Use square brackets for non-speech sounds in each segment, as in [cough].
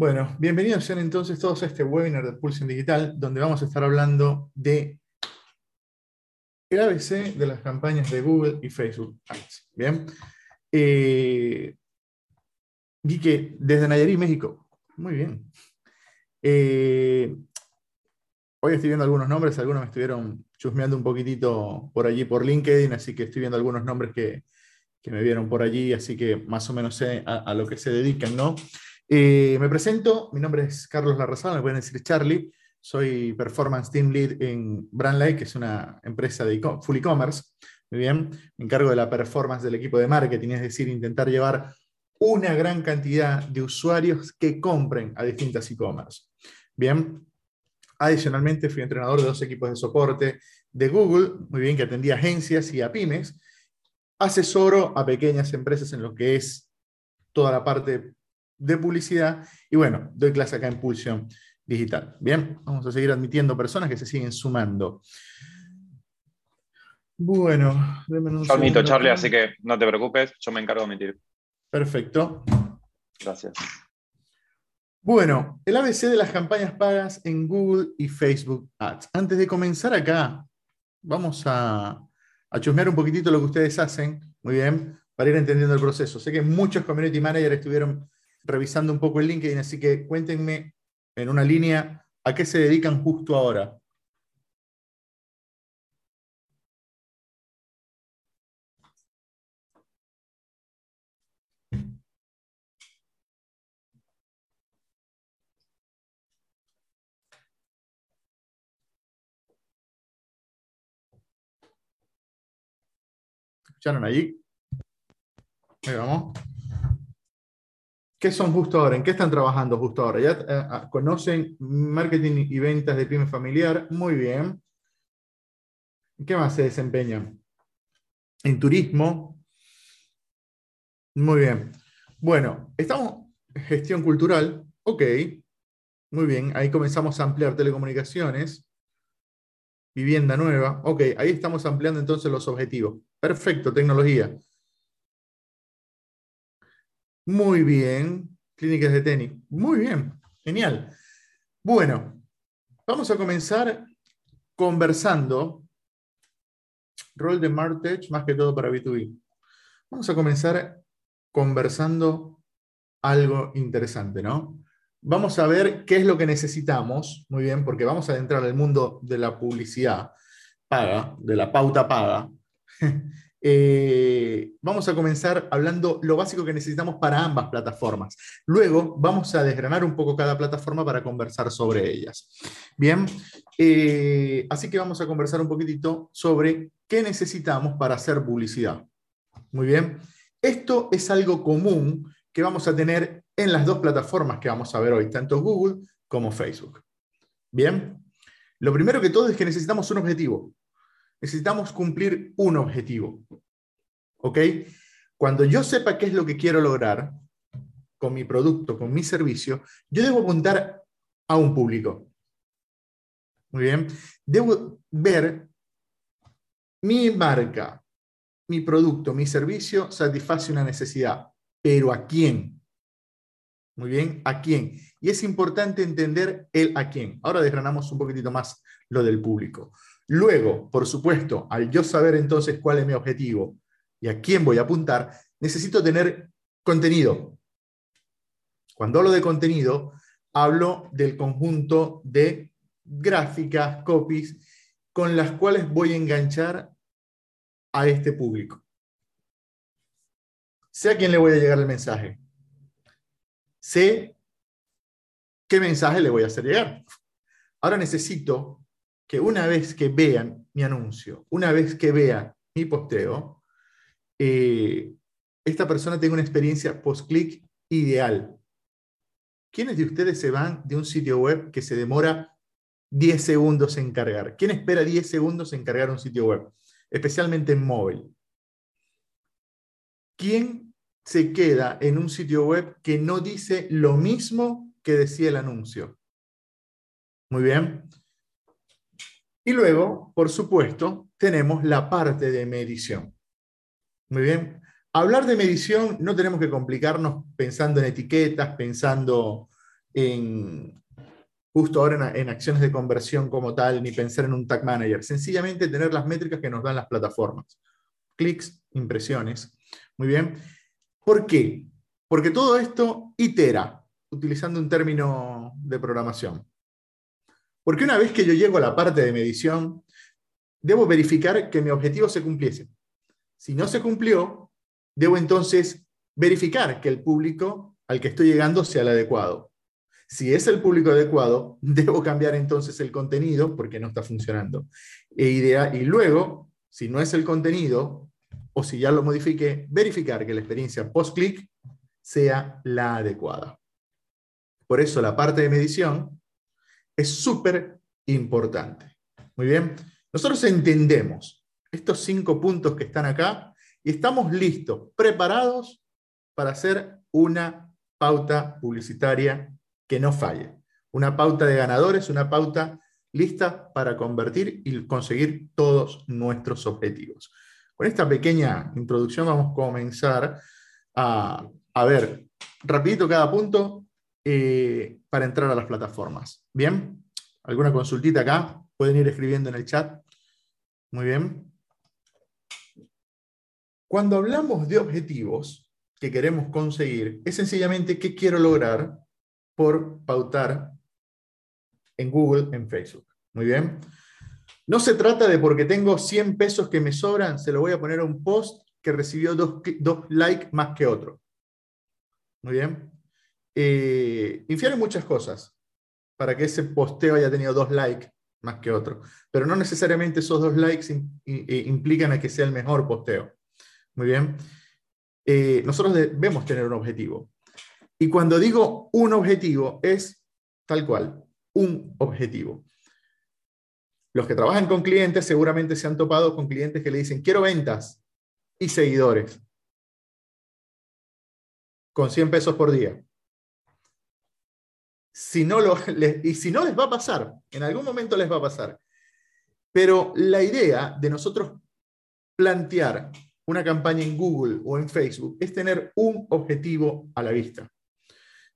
Bueno, bienvenidos sean entonces todos a este webinar de Pulsion Digital, donde vamos a estar hablando de el ABC de las campañas de Google y Facebook Ads. Bien. Eh, que desde Nayarit, México. Muy bien. Eh, hoy estoy viendo algunos nombres, algunos me estuvieron chusmeando un poquitito por allí por LinkedIn, así que estoy viendo algunos nombres que, me vieron por allí, así que más o menos sé a, a lo que se dedican, ¿no? Eh, me presento, mi nombre es Carlos Larrazal, me pueden decir Charlie, soy Performance Team Lead en Brandlight, que es una empresa de full e-commerce. Muy bien, me encargo de la performance del equipo de marketing, es decir, intentar llevar una gran cantidad de usuarios que compren a distintas e-commerce. Bien, adicionalmente fui entrenador de dos equipos de soporte de Google, muy bien, que atendía agencias y a pymes. Asesoro a pequeñas empresas en lo que es toda la parte de publicidad. Y bueno, doy clase acá en Pulsión Digital. Bien, vamos a seguir admitiendo personas que se siguen sumando. Bueno, yo admito, Charlie, así que no te preocupes, yo me encargo de admitir. Perfecto. Gracias. Bueno, el ABC de las campañas pagas en Google y Facebook Ads. Antes de comenzar acá, vamos a, a chusmear un poquitito lo que ustedes hacen, muy bien, para ir entendiendo el proceso. Sé que muchos community managers estuvieron revisando un poco el LinkedIn, así que cuéntenme en una línea a qué se dedican justo ahora. ¿Escucharon allí? Ahí vamos. ¿Qué son justo ahora? ¿En qué están trabajando justo ahora? ¿Ya eh, ah, conocen marketing y ventas de pyme familiar? Muy bien. qué más se desempeñan? En turismo. Muy bien. Bueno, estamos gestión cultural. Ok. Muy bien. Ahí comenzamos a ampliar telecomunicaciones. Vivienda nueva. Ok, ahí estamos ampliando entonces los objetivos. Perfecto, tecnología. Muy bien. Clínicas de tenis. Muy bien. Genial. Bueno, vamos a comenzar conversando. Rol de Martech, más que todo para B2B. Vamos a comenzar conversando algo interesante, ¿no? Vamos a ver qué es lo que necesitamos, muy bien, porque vamos a entrar al mundo de la publicidad paga, de la pauta paga, Eh, vamos a comenzar hablando lo básico que necesitamos para ambas plataformas. Luego vamos a desgranar un poco cada plataforma para conversar sobre ellas. Bien, eh, así que vamos a conversar un poquitito sobre qué necesitamos para hacer publicidad. Muy bien, esto es algo común que vamos a tener en las dos plataformas que vamos a ver hoy, tanto Google como Facebook. Bien, lo primero que todo es que necesitamos un objetivo necesitamos cumplir un objetivo. ¿Ok? Cuando yo sepa qué es lo que quiero lograr con mi producto, con mi servicio, yo debo apuntar a un público. Muy bien. Debo ver mi marca, mi producto, mi servicio satisface una necesidad, pero ¿a quién? Muy bien, ¿a quién? Y es importante entender el a quién. Ahora desgranamos un poquitito más lo del público. Luego, por supuesto, al yo saber entonces cuál es mi objetivo y a quién voy a apuntar, necesito tener contenido. Cuando hablo de contenido, hablo del conjunto de gráficas, copies, con las cuales voy a enganchar a este público. Sé a quién le voy a llegar el mensaje. Sé qué mensaje le voy a hacer llegar. Ahora necesito que una vez que vean mi anuncio, una vez que vean mi posteo, eh, esta persona tenga una experiencia post-click ideal. ¿Quiénes de ustedes se van de un sitio web que se demora 10 segundos en cargar? ¿Quién espera 10 segundos en cargar un sitio web? Especialmente en móvil. ¿Quién se queda en un sitio web que no dice lo mismo que decía el anuncio? Muy bien. Y luego, por supuesto, tenemos la parte de medición. Muy bien. Hablar de medición no tenemos que complicarnos pensando en etiquetas, pensando en justo ahora en, acciones de conversión como tal, ni pensar en un tag manager. Sencillamente tener las métricas que nos dan las plataformas. Clics, impresiones. Muy bien. ¿Por qué? Porque todo esto itera, utilizando un término de programación. Porque una vez que yo llego a la parte de medición, debo verificar que mi objetivo se cumpliese. Si no se cumplió, debo entonces verificar que el público al que estoy llegando sea el adecuado. Si es el público adecuado, [laughs] debo cambiar entonces el contenido porque no está funcionando. E idea, y luego, si no es el contenido, o si ya lo modifique, verificar que la experiencia post-click sea la adecuada. Por eso la parte de medición es súper importante. Muy bien. Nosotros entendemos estos cinco puntos que están acá y estamos listos, preparados para hacer una pauta publicitaria que no falle. Una pauta de ganadores, una pauta lista para convertir y conseguir todos nuestros objetivos. Con esta pequeña introducción vamos a comenzar a, ver rapidito cada punto eh, para entrar a las plataformas. ¿Bien? ¿Alguna consultita acá? Pueden ir escribiendo en el chat. Muy bien. Cuando hablamos de objetivos que queremos conseguir, es sencillamente qué quiero lograr por pautar en Google, en Facebook. Muy bien. No se trata de porque tengo 100 pesos que me sobran, se lo voy a poner a un post que recibió dos, likes más que otro. Muy bien. Eh, infieren muchas cosas para que ese posteo haya tenido dos likes más que otro. Pero no necesariamente esos dos likes implican a que sea el mejor posteo. Muy bien. Eh, nosotros debemos tener un objetivo. Y cuando digo un objetivo, es tal cual, un objetivo. Los que trabajan con clientes seguramente se han topado con clientes que le dicen, quiero ventas y seguidores, con 100 pesos por día si no lo, [laughs] y si no les va a pasar, en algún momento les va a pasar. Pero la idea de nosotros plantear una campaña en Google o en Facebook es tener un objetivo a la vista.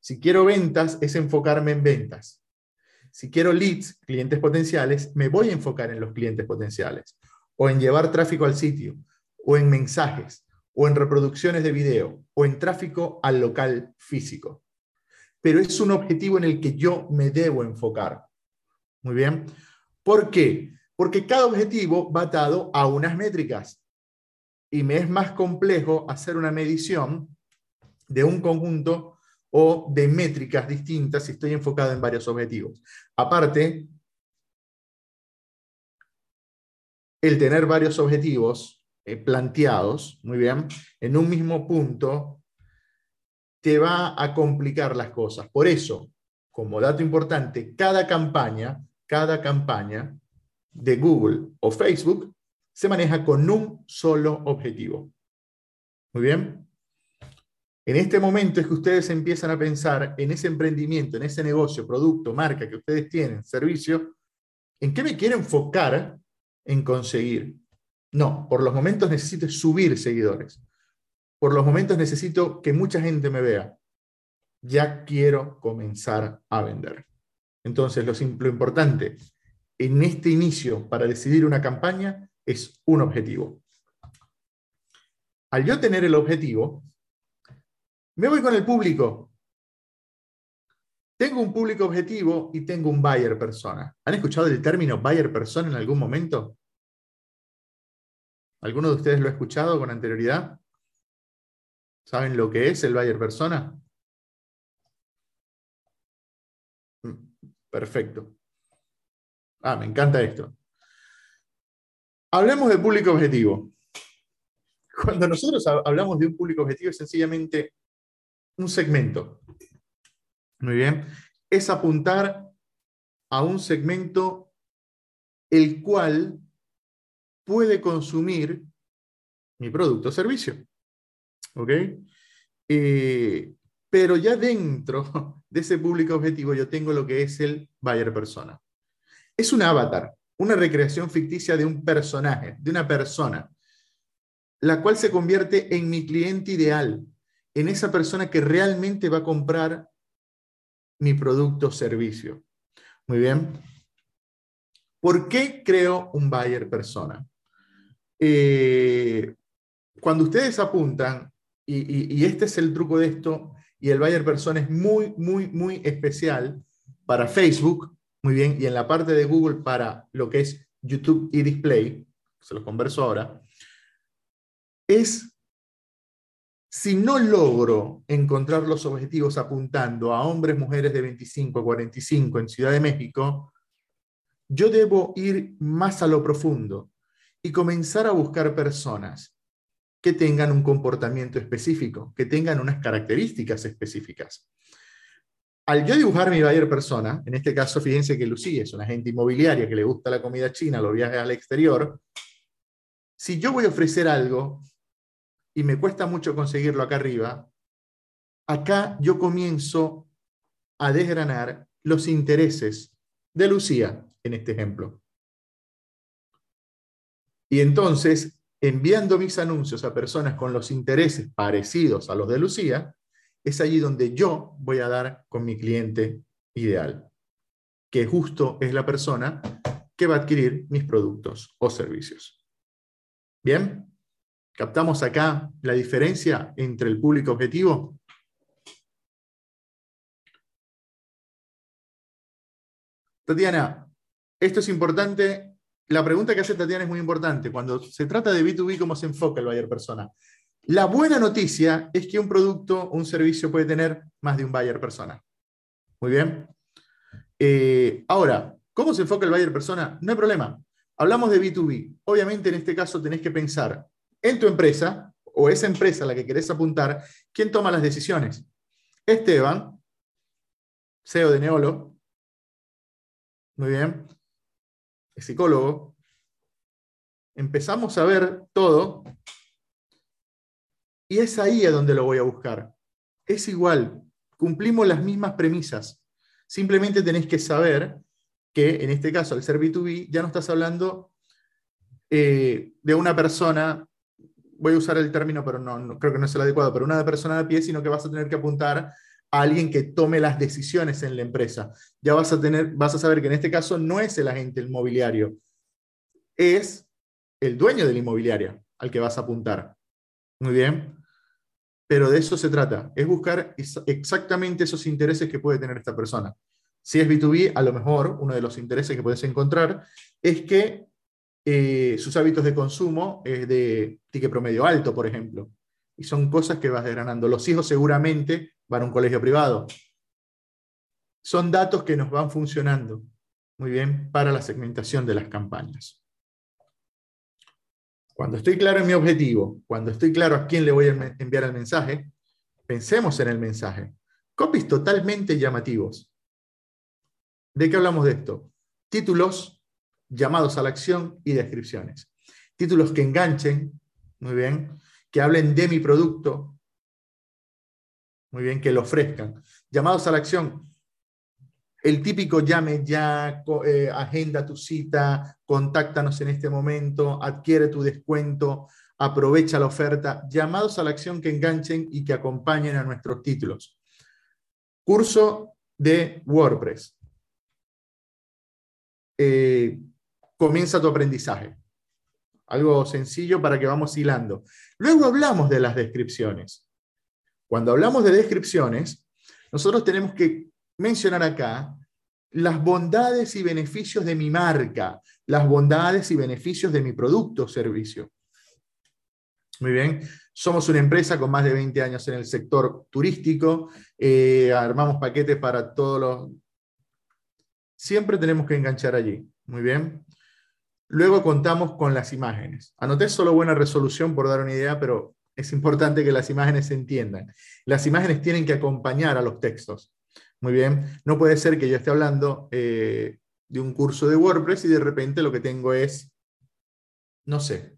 Si quiero ventas, es enfocarme en ventas. Si quiero leads, clientes potenciales, me voy a enfocar en los clientes potenciales, o en llevar tráfico al sitio, o en mensajes, o en reproducciones de video, o en tráfico al local físico pero es un objetivo en el que yo me debo enfocar. Muy bien. ¿Por qué? Porque cada objetivo va atado a unas métricas y me es más complejo hacer una medición de un conjunto o de métricas distintas si estoy enfocado en varios objetivos. Aparte, el tener varios objetivos eh, planteados, muy bien, en un mismo punto, te va a complicar las cosas. Por eso, como dato importante, cada campaña, cada campaña de Google o Facebook se maneja con un solo objetivo. Muy bien. En este momento es que ustedes empiezan a pensar en ese emprendimiento, en ese negocio, producto, marca que ustedes tienen, servicio, ¿en qué me quiero enfocar en conseguir? No, por los momentos necesito subir seguidores por los momentos necesito que mucha gente me vea. Ya quiero comenzar a vender. Entonces, lo, lo importante en este inicio para decidir una campaña es un objetivo. Al yo tener el objetivo, me voy con el público. Tengo un público objetivo y tengo un buyer persona. ¿Han escuchado el término buyer persona en algún momento? ¿Alguno de ustedes lo ha escuchado con anterioridad? ¿Saben lo que es el buyer persona? Mm, perfecto. Ah, me encanta esto. Hablemos de público objetivo. Cuando nosotros hablamos de un público objetivo es sencillamente un segmento. Muy bien. Es apuntar a un segmento el cual puede consumir mi producto o servicio. ¿Ok? Eh, pero ya dentro [laughs] de ese público objetivo yo tengo lo que es el buyer persona. Es un avatar, una recreación ficticia de un personaje, de una persona, la cual se convierte en mi cliente ideal, en esa persona que realmente va a comprar mi producto o servicio. Muy bien. ¿Por qué creo un buyer persona? Eh, cuando ustedes apuntan, y, este es el truco de esto, y el buyer persona es muy, muy, muy especial para Facebook, muy bien, y en la parte de Google para lo que es YouTube y Display, se los converso ahora, es si no logro encontrar los objetivos apuntando a hombres, mujeres de 25 a 45 en Ciudad de México, yo debo ir más a lo profundo y comenzar a buscar personas que tengan un comportamiento específico, que tengan unas características específicas. Al yo dibujar mi buyer persona, en este caso fíjense que Lucía es una agente inmobiliaria que le gusta la comida china, los viajes al exterior, si yo voy a ofrecer algo y me cuesta mucho conseguirlo acá arriba, acá yo comienzo a desgranar los intereses de Lucía en este ejemplo. Y entonces, enviando mis anuncios a personas con los intereses parecidos a los de Lucía, es allí donde yo voy a dar con mi cliente ideal, que justo es la persona que va a adquirir mis productos o servicios. Bien. ¿Captamos acá la diferencia entre el público objetivo? Tatiana, esto es importante. La pregunta que hace Tatiana es muy importante. Cuando se trata de B2B, ¿cómo se enfoca el buyer persona? La buena noticia es que un producto o un servicio puede tener más de un buyer persona. Muy bien. Eh, ahora, ¿cómo se enfoca el buyer persona? No hay problema. Hablamos de B2B. Obviamente en este caso tenés que pensar en tu empresa o esa empresa a la que querés apuntar, ¿quién toma las decisiones? Esteban, CEO de Neolo, muy bien, es psicólogo. Empezamos a ver todo y es ahí a donde lo voy a buscar. Es igual, cumplimos las mismas premisas. Simplemente tenés que saber que en este caso, al ser B2B, ya no estás hablando eh, de una persona voy a usar el término, pero no, creo que no es el adecuado, pero una persona de pie, sino que vas a tener que apuntar alguien que tome las decisiones en la empresa. Ya vas a tener, vas a saber que en este caso no es el agente inmobiliario, es el dueño de la inmobiliaria al que vas a apuntar. Muy bien. Pero de eso se trata, es buscar exactamente esos intereses que puede tener esta persona. Si es B2B, a lo mejor uno de los intereses que puedes encontrar es que eh, sus hábitos de consumo es de ticket promedio alto, por ejemplo. Y son cosas que vas desgranando. Los hijos seguramente van a un colegio privado. Son datos que nos van funcionando muy bien para la segmentación de las campañas. Cuando estoy claro en mi objetivo, cuando estoy claro a quién le voy a enviar el mensaje, pensemos en el mensaje. Copies totalmente llamativos. ¿De qué hablamos de esto? Títulos llamados a la acción y descripciones. Títulos que enganchen, muy bien, que hablen de mi producto, muy bien, que lo ofrezcan. Llamados a la acción, el típico llame ya, eh, agenda tu cita, contáctanos en este momento, adquiere tu descuento, aprovecha la oferta. Llamados a la acción que enganchen y que acompañen a nuestros títulos. Curso de WordPress. Eh, comienza tu aprendizaje. Algo sencillo para que vamos hilando. Luego hablamos de las descripciones. Cuando hablamos de descripciones, nosotros tenemos que mencionar acá las bondades y beneficios de mi marca, las bondades y beneficios de mi producto o servicio. Muy bien, somos una empresa con más de 20 años en el sector turístico, eh, armamos paquetes para todos los... Siempre tenemos que enganchar allí. Muy bien. Luego contamos con las imágenes. Anoté solo buena resolución por dar una idea, pero es importante que las imágenes se entiendan. Las imágenes tienen que acompañar a los textos. Muy bien, no puede ser que yo esté hablando eh, de un curso de WordPress y de repente lo que tengo es, no sé,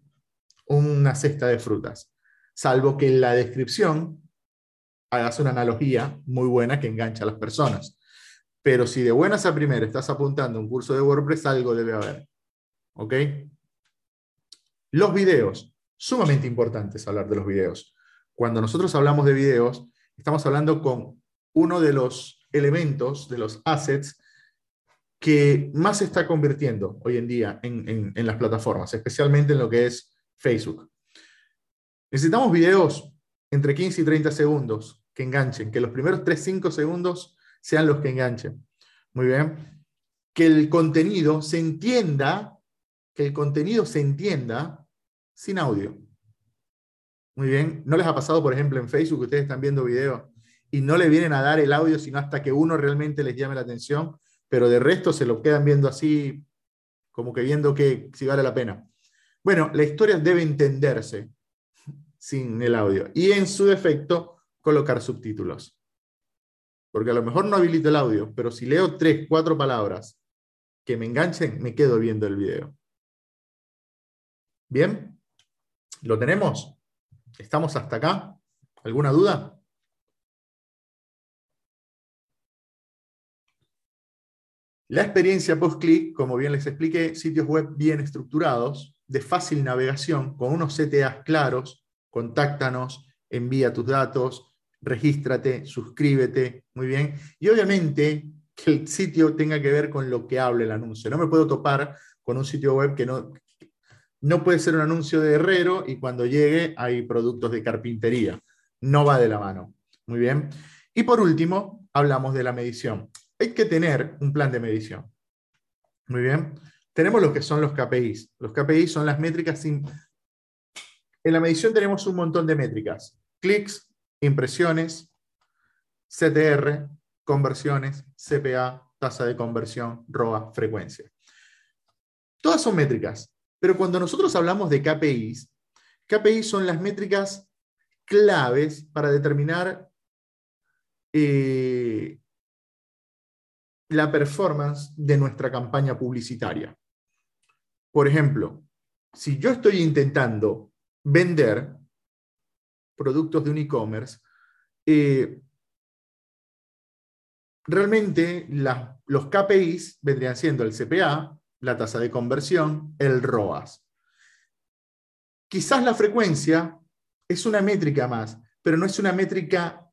una cesta de frutas. Salvo que en la descripción hagas una analogía muy buena que engancha a las personas. Pero si de buenas a primera estás apuntando un curso de WordPress, algo debe haber. ¿Ok? Los videos, sumamente importantes hablar de los videos. Cuando nosotros hablamos de videos, estamos hablando con uno de los elementos, de los assets que más se está convirtiendo hoy en día en, en, las plataformas, especialmente en lo que es Facebook. Necesitamos videos entre 15 y 30 segundos que enganchen, que los primeros 3-5 segundos sean los que enganchen. Muy bien. Que el contenido se entienda, que el contenido se entienda sin audio. Muy bien. ¿No les ha pasado, por ejemplo, en Facebook, que ustedes están viendo videos y no le vienen a dar el audio, sino hasta que uno realmente les llame la atención? pero de resto se lo quedan viendo así, como que viendo que si vale la pena. Bueno, la historia debe entenderse sin el audio y en su defecto colocar subtítulos. Porque a lo mejor no habilito el audio, pero si leo tres, cuatro palabras que me enganchen, me quedo viendo el video. ¿Bien? ¿Lo tenemos? ¿Estamos hasta acá? ¿Alguna duda? La experiencia post-click, como bien les expliqué, sitios web bien estructurados, de fácil navegación, con unos CTAs claros, contáctanos, envía tus datos, regístrate, suscríbete, muy bien. Y obviamente que el sitio tenga que ver con lo que hable el anuncio. No me puedo topar con un sitio web que no, no puede ser un anuncio de herrero y cuando llegue hay productos de carpintería. No va de la mano. Muy bien. Y por último, hablamos de la medición hay que tener un plan de medición. Muy bien. Tenemos lo que son los KPIs. Los KPIs son las métricas. En la medición tenemos un montón de métricas. Clics, impresiones, CTR, conversiones, CPA, tasa de conversión, ROA, frecuencia. Todas son métricas, pero cuando nosotros hablamos de KPIs, KPIs son las métricas claves para determinar eh, la performance de nuestra campaña publicitaria. Por ejemplo, si yo estoy intentando vender productos de un e-commerce, eh, realmente los KPIs vendrían siendo el CPA, la tasa de conversión, el ROAS. Quizás la frecuencia es una métrica más, pero no es una métrica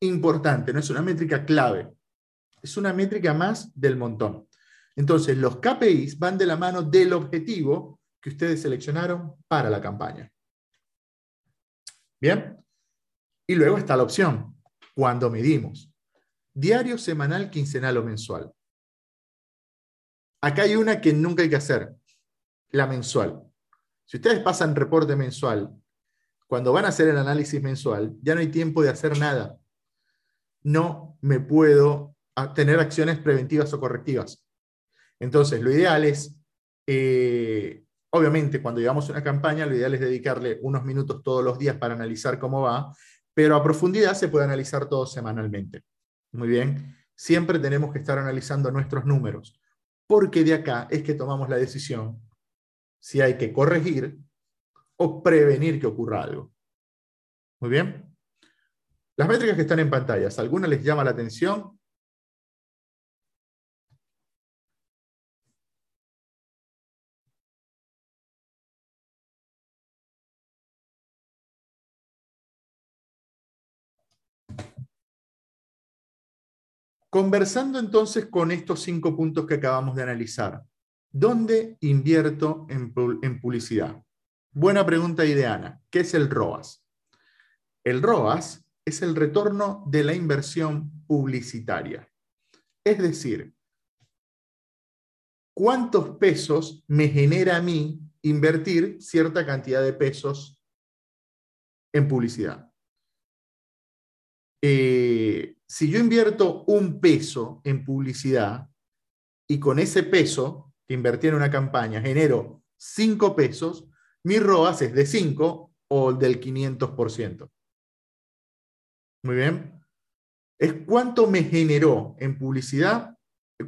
importante, no es una métrica clave es una métrica más del montón. Entonces, los KPIs van de la mano del objetivo que ustedes seleccionaron para la campaña. Bien. Y luego está la opción, cuando medimos. Diario, semanal, quincenal o mensual. Acá hay una que nunca hay que hacer, la mensual. Si ustedes pasan reporte mensual, cuando van a hacer el análisis mensual, ya no hay tiempo de hacer nada. No me puedo tener acciones preventivas o correctivas. Entonces, lo ideal es, eh, obviamente, cuando llevamos una campaña, lo ideal es dedicarle unos minutos todos los días para analizar cómo va, pero a profundidad se puede analizar todo semanalmente. Muy bien, siempre tenemos que estar analizando nuestros números, porque de acá es que tomamos la decisión si hay que corregir o prevenir que ocurra algo. Muy bien. Las métricas que están en pantallas, ¿alguna les llama la atención? Conversando entonces con estos cinco puntos que acabamos de analizar, ¿dónde invierto en, publicidad? Buena pregunta ideana. ¿Qué es el ROAS? El ROAS es el retorno de la inversión publicitaria. Es decir, ¿cuántos pesos me genera a mí invertir cierta cantidad de pesos en publicidad? Eh, si yo invierto un peso en publicidad y con ese peso que invertí en una campaña genero cinco pesos, mi ROAS es de 5 o del 500%. Muy bien. Es cuánto me generó en publicidad,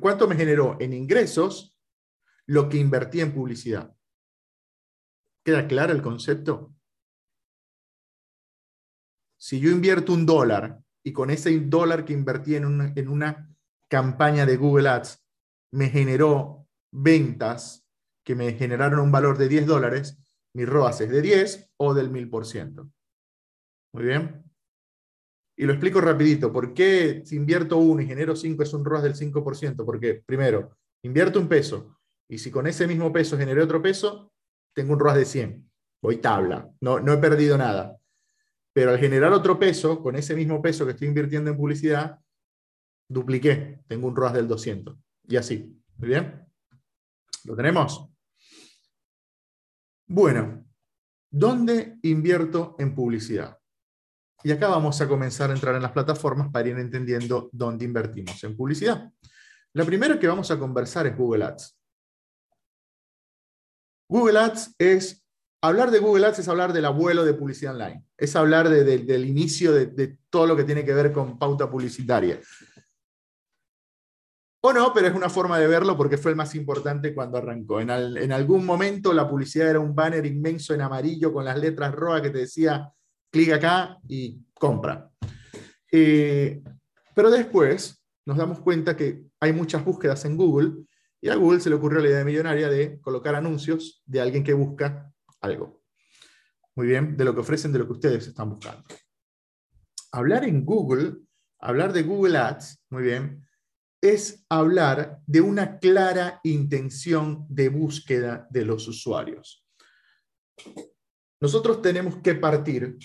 cuánto me generó en ingresos lo que invertí en publicidad. ¿Queda claro el concepto? Si yo invierto un dólar y con ese dólar que invertí en una, campaña de Google Ads me generó ventas que me generaron un valor de 10 dólares, mi ROAS es de 10 o del 1000%. Muy bien. Y lo explico rapidito. ¿Por qué si invierto uno y genero 5 es un ROAS del 5%? Porque, primero, invierto un peso y si con ese mismo peso generé otro peso, tengo un ROAS de 100. Voy tabla, no, no he perdido nada. Pero al generar otro peso, con ese mismo peso que estoy invirtiendo en publicidad, dupliqué, tengo un ROAS del 200. Y así. ¿Muy bien? ¿Lo tenemos? Bueno, ¿dónde invierto en publicidad? Y acá vamos a comenzar a entrar en las plataformas para ir entendiendo dónde invertimos en publicidad. La primera que vamos a conversar es Google Ads. Google Ads es, hablar de Google Ads es hablar del abuelo de publicidad online, es hablar del inicio de, todo lo que tiene que ver con pauta publicitaria. O no, pero es una forma de verlo porque fue el más importante cuando arrancó. En, algún momento la publicidad era un banner inmenso en amarillo con las letras rojas que te decía, clic acá y compra. Eh, pero después nos damos cuenta que hay muchas búsquedas en Google y a Google se le ocurrió la idea millonaria de colocar anuncios de alguien que busca algo. Muy bien, de lo que ofrecen, de lo que ustedes están buscando. Hablar en Google, hablar de Google Ads, muy bien, es hablar de una clara intención de búsqueda de los usuarios. Nosotros tenemos que partir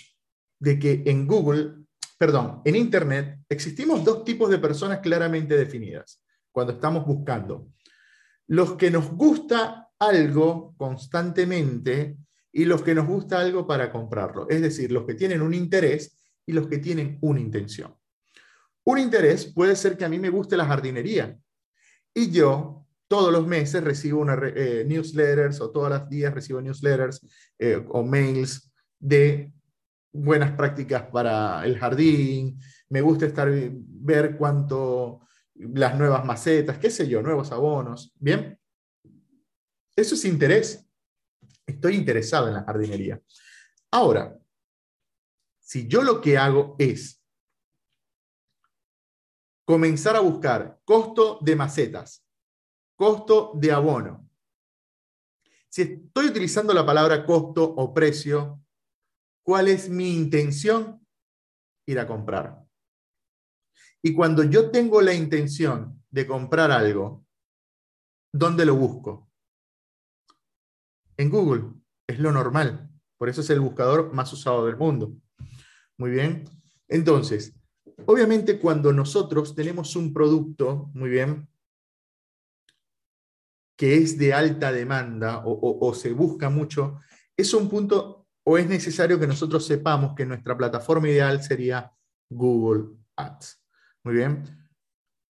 de que en Google, perdón, en Internet existimos dos tipos de personas claramente definidas cuando estamos buscando. Los que nos gusta algo constantemente y los que nos gusta algo para comprarlo. Es decir, los que tienen un interés y los que tienen una intención. Un interés puede ser que a mí me guste la jardinería y yo todos los meses recibo una, eh, newsletters o todos los días recibo newsletters eh, o mails de buenas prácticas para el jardín, me gusta estar ver cuánto las nuevas macetas, qué sé yo, nuevos abonos, ¿bien? Eso es interés. Estoy interesado en la jardinería. Ahora, si yo lo que hago es comenzar a buscar costo de macetas, costo de abono. Si estoy utilizando la palabra costo o precio, ¿cuál es mi intención? Ir a comprar. Y cuando yo tengo la intención de comprar algo, ¿dónde lo busco? En Google. Es lo normal. Por eso es el buscador más usado del mundo. Muy bien. Entonces, Obviamente cuando nosotros tenemos un producto, muy bien, que es de alta demanda o, se busca mucho, es un punto o es necesario que nosotros sepamos que nuestra plataforma ideal sería Google Ads. Muy bien.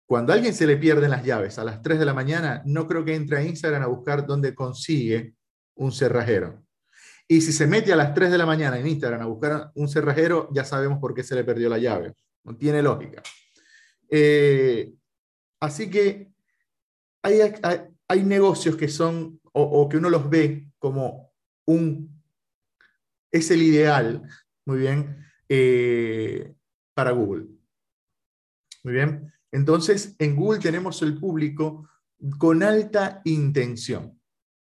Cuando a alguien se le pierden las llaves a las 3 de la mañana, no creo que entre a Instagram a buscar dónde consigue un cerrajero. Y si se mete a las 3 de la mañana en Instagram a buscar un cerrajero, ya sabemos por qué se le perdió la llave. No tiene lógica. Eh, así que hay, hay, negocios que son, o, que uno los ve como un, es el ideal, muy bien, eh, para Google. Muy bien. Entonces, en Google tenemos el público con alta intención.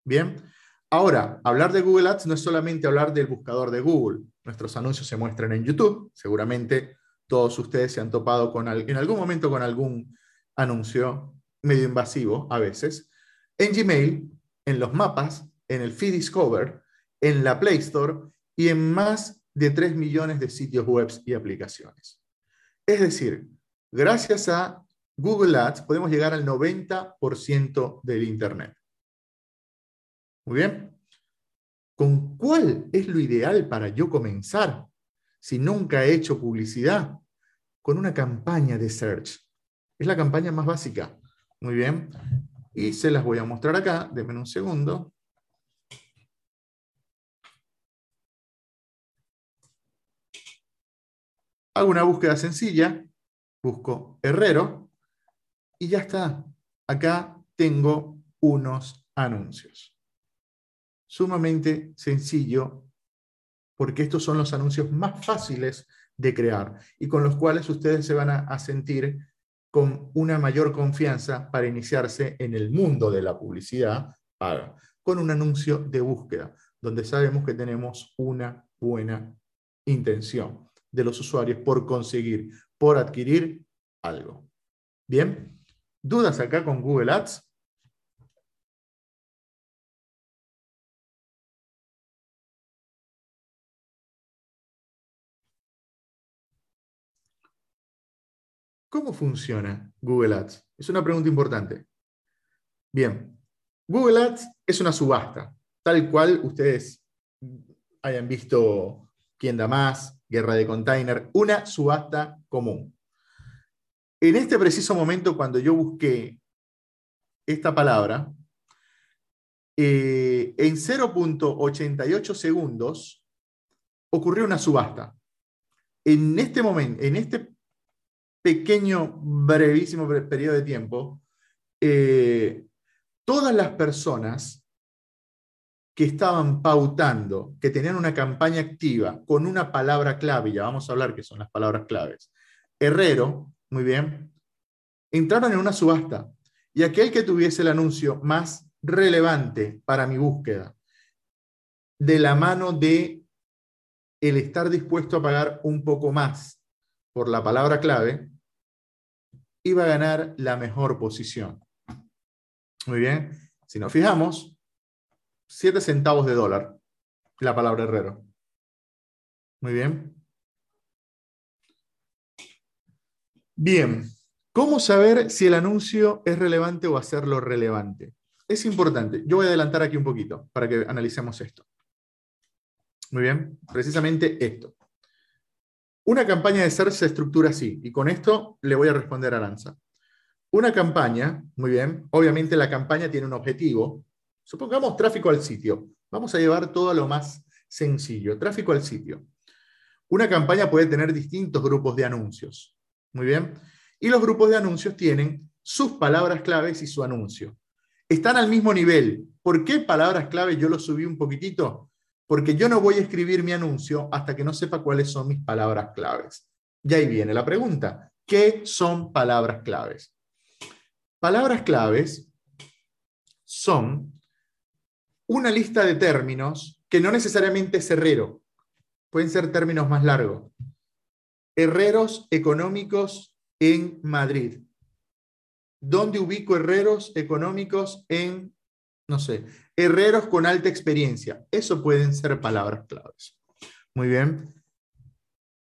Bien. Ahora, hablar de Google Ads no es solamente hablar del buscador de Google. Nuestros anuncios se muestran en YouTube. Seguramente todos ustedes se han topado con, en algún momento con algún anuncio medio invasivo a veces, en Gmail, en los mapas, en el Feed Discover, en la Play Store y en más de 3 millones de sitios web y aplicaciones. Es decir, gracias a Google Ads podemos llegar al 90% del Internet. Muy bien. ¿Con cuál es lo ideal para yo comenzar? si nunca he hecho publicidad? Con una campaña de search. Es la campaña más básica. Muy bien. Y se las voy a mostrar acá. Denme un segundo. Hago una búsqueda sencilla. Busco herrero. Y ya está. Acá tengo unos anuncios. Sumamente sencillo porque estos son los anuncios más fáciles de crear y con los cuales ustedes se van a, sentir con una mayor confianza para iniciarse en el mundo de la publicidad paga, con un anuncio de búsqueda, donde sabemos que tenemos una buena intención de los usuarios por conseguir, por adquirir algo. Bien, ¿dudas acá con Google Ads? ¿Cómo funciona Google Ads? Es una pregunta importante. Bien, Google Ads es una subasta, tal cual ustedes hayan visto quién da más, guerra de container, una subasta común. En este preciso momento, cuando yo busqué esta palabra, eh, en 0.88 segundos ocurrió una subasta. En este momento, en este pequeño, brevísimo periodo de tiempo, eh, todas las personas que estaban pautando, que tenían una campaña activa con una palabra clave, ya vamos a hablar que son las palabras claves, herrero, muy bien, entraron en una subasta. Y aquel que tuviese el anuncio más relevante para mi búsqueda, de la mano de el estar dispuesto a pagar un poco más por la palabra clave, iba a ganar la mejor posición. Muy bien. Si nos fijamos, 7 centavos de dólar, la palabra herrero. Muy bien. Bien, ¿cómo saber si el anuncio es relevante o hacerlo relevante? Es importante. Yo voy a adelantar aquí un poquito para que analicemos esto. Muy bien, precisamente esto. Una campaña de search se estructura así, y con esto le voy a responder a Lanza. Una campaña, muy bien, obviamente la campaña tiene un objetivo. Supongamos tráfico al sitio. Vamos a llevar todo a lo más sencillo, tráfico al sitio. Una campaña puede tener distintos grupos de anuncios, muy bien, y los grupos de anuncios tienen sus palabras claves y su anuncio. Están al mismo nivel. ¿Por qué palabras claves yo lo subí un poquitito? Porque yo no voy a escribir mi anuncio hasta que no sepa cuáles son mis palabras claves. Y ahí viene la pregunta, ¿qué son palabras claves? Palabras claves son una lista de términos que no necesariamente es herrero, pueden ser términos más largos. Herreros económicos en Madrid. ¿Dónde ubico herreros económicos en, no sé, Herreros con alta experiencia. Eso pueden ser palabras claves. Muy bien.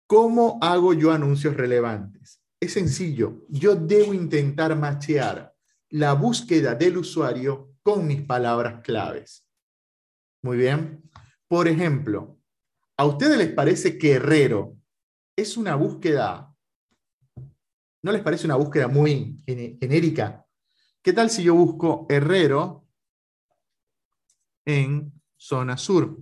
¿Cómo hago yo anuncios relevantes? Es sencillo. Yo debo intentar machear la búsqueda del usuario con mis palabras claves. Muy bien. Por ejemplo, ¿a ustedes les parece que Herrero es una búsqueda, no les parece una búsqueda muy genérica? ¿Qué tal si yo busco Herrero en zona sur.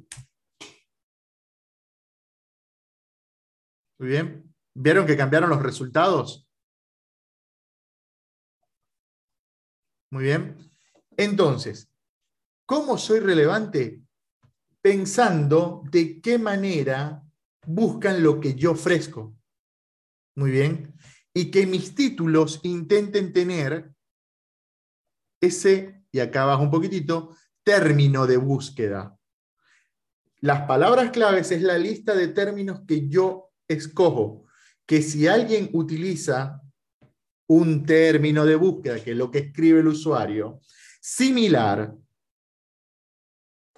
Muy bien. ¿Vieron que cambiaron los resultados? Muy bien. Entonces, ¿cómo soy relevante? Pensando de qué manera buscan lo que yo ofrezco. Muy bien. Y que mis títulos intenten tener ese, y acá abajo un poquitito, término de búsqueda. Las palabras claves es la lista de términos que yo escojo, que si alguien utiliza un término de búsqueda, que es lo que escribe el usuario, similar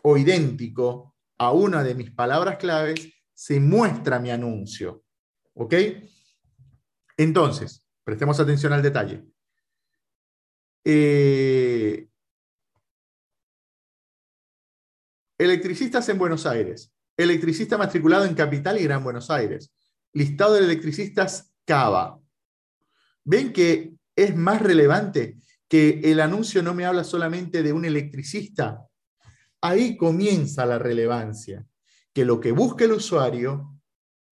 o idéntico a una de mis palabras claves, se muestra mi anuncio. ¿Ok? Entonces, prestemos atención al detalle. Eh, Electricistas en Buenos Aires. Electricista matriculado en Capital y Gran Buenos Aires. Listado de electricistas Cava. ¿Ven que es más relevante que el anuncio no me habla solamente de un electricista? Ahí comienza la relevancia. Que lo que busque el usuario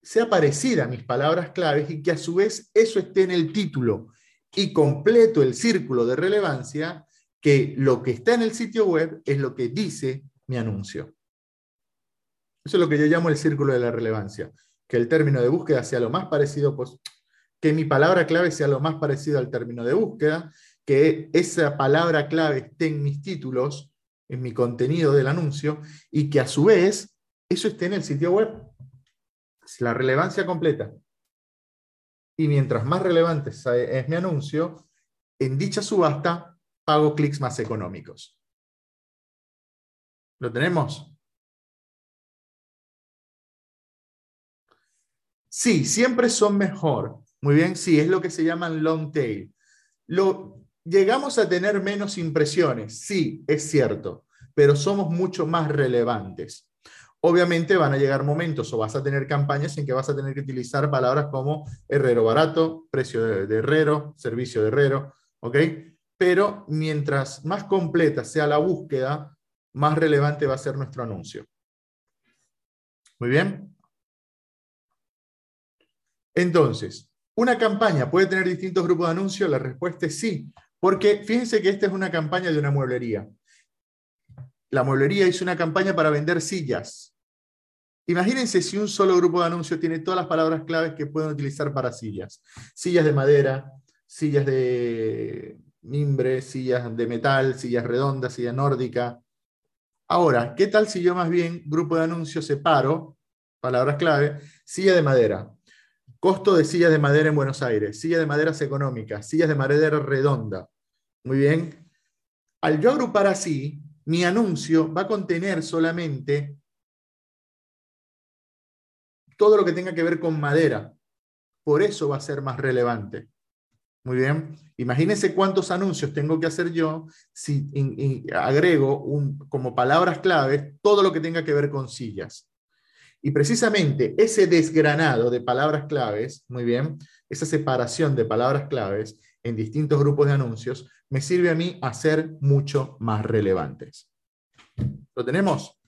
sea parecida a mis palabras claves y que a su vez eso esté en el título y completo el círculo de relevancia que lo que está en el sitio web es lo que dice mi anuncio. Eso es lo que yo llamo el círculo de la relevancia, que el término de búsqueda sea lo más parecido, pues, que mi palabra clave sea lo más parecido al término de búsqueda, que esa palabra clave esté en mis títulos, en mi contenido del anuncio, y que a su vez eso esté en el sitio web. la relevancia completa. Y mientras más relevante es mi anuncio, en dicha subasta pago clics más económicos. ¿Lo tenemos? Sí, siempre son mejor. Muy bien, sí, es lo que se llaman long tail. Lo, llegamos a tener menos impresiones, sí, es cierto, pero somos mucho más relevantes. Obviamente van a llegar momentos o vas a tener campañas en que vas a tener que utilizar palabras como herrero barato, precio de, de herrero, servicio de herrero, ¿ok? Pero mientras más completa sea la búsqueda, más relevante va a ser nuestro anuncio. Muy bien. Entonces, ¿una campaña puede tener distintos grupos de anuncios? La respuesta es sí, porque fíjense que esta es una campaña de una mueblería. La mueblería hizo una campaña para vender sillas. Imagínense si un solo grupo de anuncios tiene todas las palabras claves que pueden utilizar para sillas. Sillas de madera, sillas de mimbre, sillas de metal, sillas redondas, silla nórdica, Ahora, ¿qué tal si yo más bien, grupo de anuncios, separo, palabras clave, silla de madera, costo de sillas de madera en Buenos Aires, sillas de maderas económicas, sillas de madera redonda. Muy bien. Al yo agrupar así, mi anuncio va a contener solamente todo lo que tenga que ver con madera. Por eso va a ser más relevante. Muy bien. Imagínense cuántos anuncios tengo que hacer yo si agrego un, como palabras claves todo lo que tenga que ver con sillas. Y precisamente ese desgranado de palabras claves, muy bien, esa separación de palabras claves en distintos grupos de anuncios, me sirve a mí a ser mucho más relevantes. ¿Lo tenemos?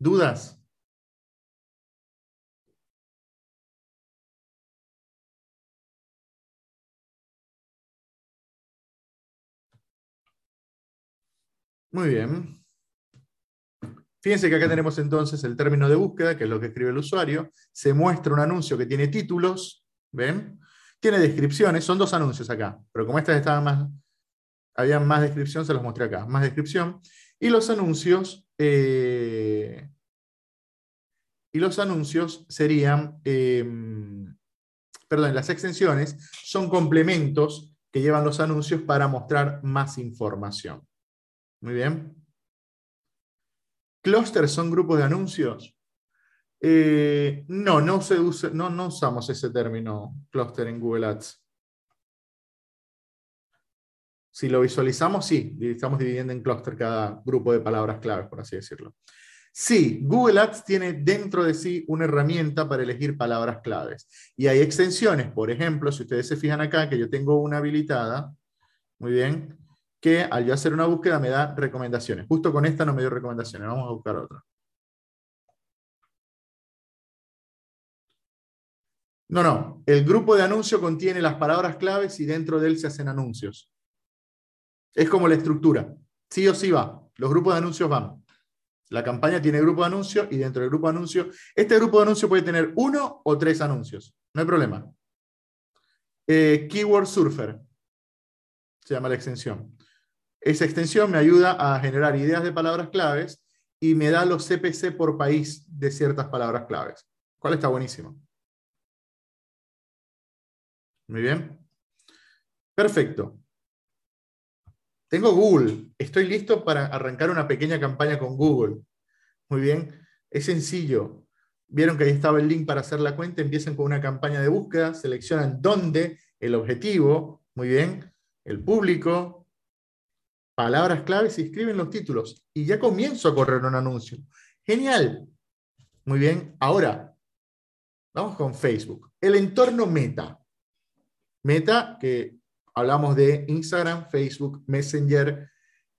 ¿Dudas? Muy bien. Fíjense que acá tenemos entonces el término de búsqueda, que es lo que escribe el usuario. Se muestra un anuncio que tiene títulos, ¿ven? Tiene descripciones, son dos anuncios acá, pero como estas estaban más, había más descripción, se los mostré acá, más descripción. Y los anuncios, eh, y los anuncios serían, em, perdón, las extensiones son complementos que llevan los anuncios para mostrar más información. Muy bien. ¿Clusters son grupos de anuncios? Eh, no, no, se usa, no, usamos ese término cluster en Google Ads. Si lo visualizamos, sí, estamos dividiendo en cluster cada grupo de palabras claves, por así decirlo. Sí, Google Ads tiene dentro de sí una herramienta para elegir palabras claves. Y hay extensiones, por ejemplo, si ustedes se fijan acá, que yo tengo una habilitada, muy bien, que al yo hacer una búsqueda me da recomendaciones. Justo con esta no me dio recomendaciones, vamos a buscar otra. No, no, el grupo de anuncio contiene las palabras claves y dentro de él se hacen anuncios. Es como la estructura, sí o sí va, los grupos de anuncios van. La campaña tiene grupo de anuncios y dentro del grupo de anuncios, este grupo de anuncios puede tener uno o tres anuncios, no hay problema. Eh, Keyword Surfer, se llama la extensión. Esa extensión me ayuda a generar ideas de palabras claves y me da los CPC por país de ciertas palabras claves. ¿Cuál está buenísimo? Muy bien. Perfecto. Tengo Google. Estoy listo para arrancar una pequeña campaña con Google. Muy bien. Es sencillo. Vieron que ahí estaba el link para hacer la cuenta. Empiezan con una campaña de búsqueda. Seleccionan dónde, el objetivo. Muy bien. El público, palabras claves y escriben los títulos. Y ya comienzo a correr un anuncio. Genial. Muy bien. Ahora, vamos con Facebook. El entorno Meta. Meta, que hablamos de Instagram, Facebook, Messenger,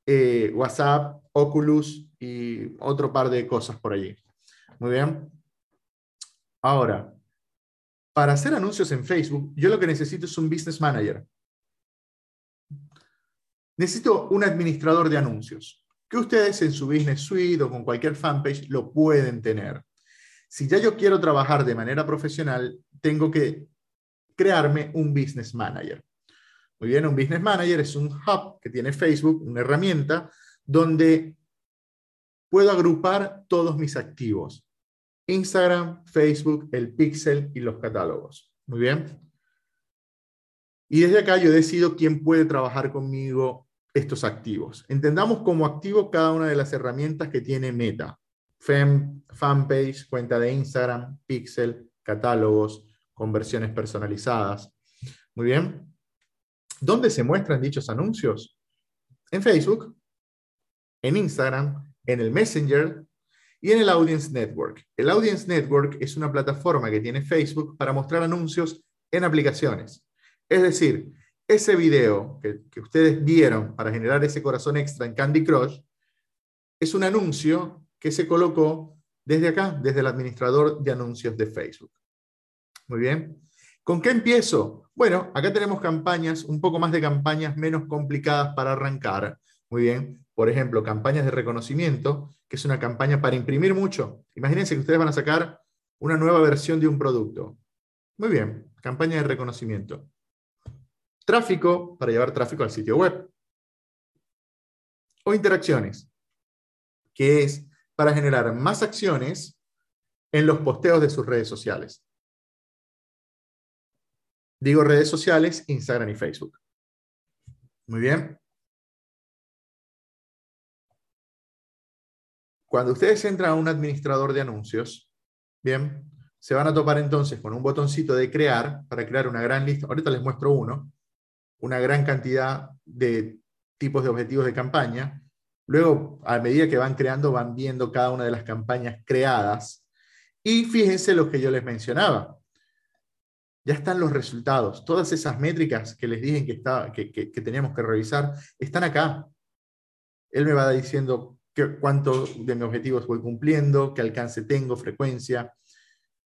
eh, WhatsApp, Oculus y otro par de cosas por allí. Muy bien. Ahora, para hacer anuncios en Facebook, yo lo que necesito es un business manager necesito un administrador de anuncios, que ustedes en su Business Suite o con cualquier fanpage lo pueden tener. Si ya yo quiero trabajar de manera profesional, tengo que crearme un Business Manager. Muy bien, un Business Manager es un hub que tiene Facebook, una herramienta donde puedo agrupar todos mis activos. Instagram, Facebook, el Pixel y los catálogos. Muy bien. Y desde acá yo decido quién puede trabajar conmigo estos activos. Entendamos como activo cada una de las herramientas que tiene Meta. Fem, fanpage, cuenta de Instagram, Pixel, catálogos, conversiones personalizadas. Muy bien. ¿Dónde se muestran dichos anuncios? En Facebook, en Instagram, en el Messenger y en el Audience Network. El Audience Network es una plataforma que tiene Facebook para mostrar anuncios en aplicaciones. Es decir, ese video que, ustedes vieron para generar ese corazón extra en Candy Crush es un anuncio que se colocó desde acá, desde el administrador de anuncios de Facebook. Muy bien. ¿Con qué empiezo? Bueno, acá tenemos campañas, un poco más de campañas menos complicadas para arrancar. Muy bien. Por ejemplo, campañas de reconocimiento, que es una campaña para imprimir mucho. Imagínense que ustedes van a sacar una nueva versión de un producto. Muy bien, campaña de reconocimiento. Tráfico para llevar tráfico al sitio web. O interacciones, que es para generar más acciones en los posteos de sus redes sociales. Digo redes sociales, Instagram y Facebook. Muy bien. Cuando ustedes entran a un administrador de anuncios, bien, se van a topar entonces con un botoncito de crear para crear una gran lista. Ahorita les muestro uno una gran cantidad de tipos de objetivos de campaña. Luego, a medida que van creando, van viendo cada una de las campañas creadas. Y fíjense lo que yo les mencionaba. Ya están los resultados. Todas esas métricas que les dije que, estaba, que, teníamos que revisar están acá. Él me va diciendo cuánto de mis objetivos voy cumpliendo, qué alcance tengo, frecuencia.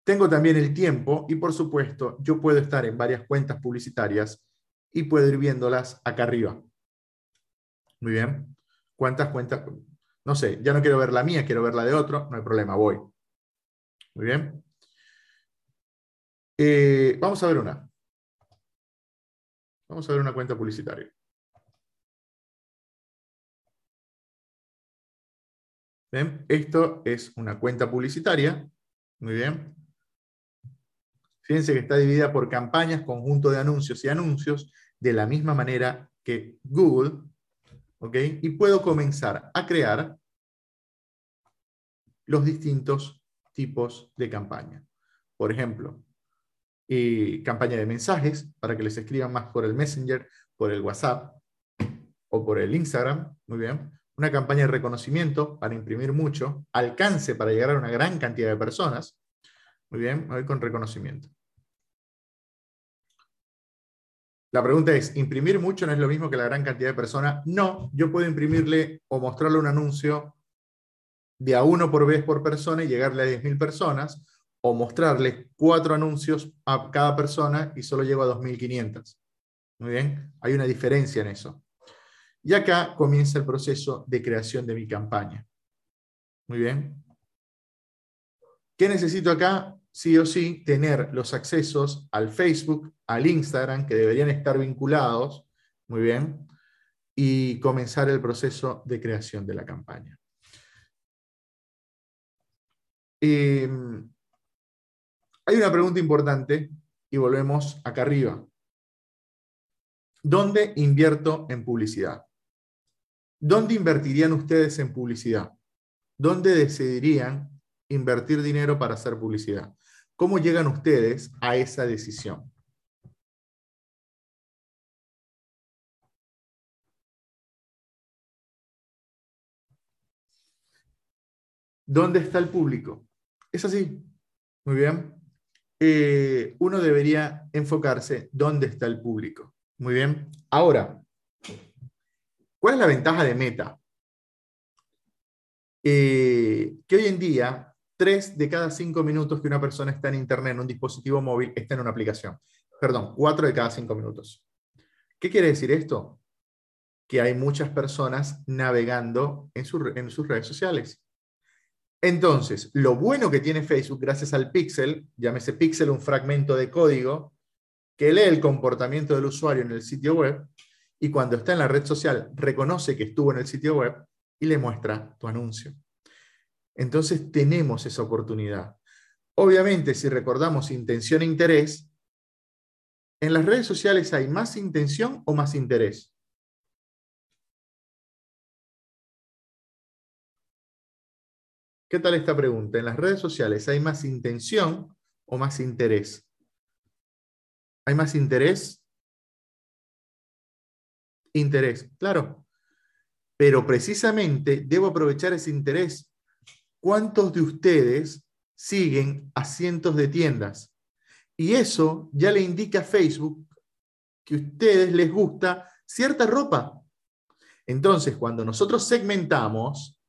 Tengo también el tiempo y, por supuesto, yo puedo estar en varias cuentas publicitarias y puedo ir viéndolas acá arriba. Muy bien. ¿Cuántas cuentas? No sé, ya no quiero ver la mía, quiero ver la de otro, no hay problema, voy. Muy bien. Eh, vamos a ver una. Vamos a ver una cuenta publicitaria. ¿Ven? Esto es una cuenta publicitaria. Muy bien. Fíjense que está dividida por campañas, conjunto de anuncios y anuncios de la misma manera que Google, ¿ok? Y puedo comenzar a crear los distintos tipos de campaña. Por ejemplo, campaña de mensajes para que les escriban más por el Messenger, por el WhatsApp o por el Instagram, muy bien. Una campaña de reconocimiento para imprimir mucho, alcance para llegar a una gran cantidad de personas. Muy bien, voy con reconocimiento. La pregunta es, ¿imprimir mucho no es lo mismo que la gran cantidad de personas? No, yo puedo imprimirle o mostrarle un anuncio de a uno por vez por persona y llegarle a 10.000 personas, o mostrarle cuatro anuncios a cada persona y solo llego a 2.500. Muy bien, hay una diferencia en eso. Y acá comienza el proceso de creación de mi campaña. Muy bien. ¿Qué necesito acá? Sí o sí tener los accesos al Facebook, al Instagram, que deberían estar vinculados, muy bien, y comenzar el proceso de creación de la campaña. Em, hay una pregunta importante y volvemos acá arriba. ¿Dónde invierto en publicidad? ¿Dónde invertirían ustedes en publicidad? ¿Dónde decidirían invertir dinero para hacer publicidad? ¿Cómo llegan ustedes a esa decisión? ¿Dónde está el público? Es así. Muy bien. Eh, uno debería enfocarse dónde está el público. Muy bien. Ahora, ¿cuál es la ventaja de Meta? Eh, que hoy en día Tres de cada cinco minutos que una persona está en Internet, en un dispositivo móvil, está en una aplicación. Perdón, cuatro de cada cinco minutos. ¿Qué quiere decir esto? Que hay muchas personas navegando en, en sus redes sociales. Entonces, lo bueno que tiene Facebook gracias al pixel, llámese pixel un fragmento de código que lee el comportamiento del usuario en el sitio web y cuando está en la red social reconoce que estuvo en el sitio web y le muestra tu anuncio. Entonces tenemos esa oportunidad. Obviamente, si recordamos intención e interés, ¿en las redes sociales hay más intención o más interés? ¿Qué tal esta pregunta? ¿En las redes sociales hay más intención o más interés? ¿Hay más interés? Interés, claro. Pero precisamente debo aprovechar ese interés. ¿Cuántos de ustedes siguen a cientos de tiendas? Y eso ya le indica a Facebook que a ustedes les gusta cierta ropa. Entonces, cuando nosotros segmentamos,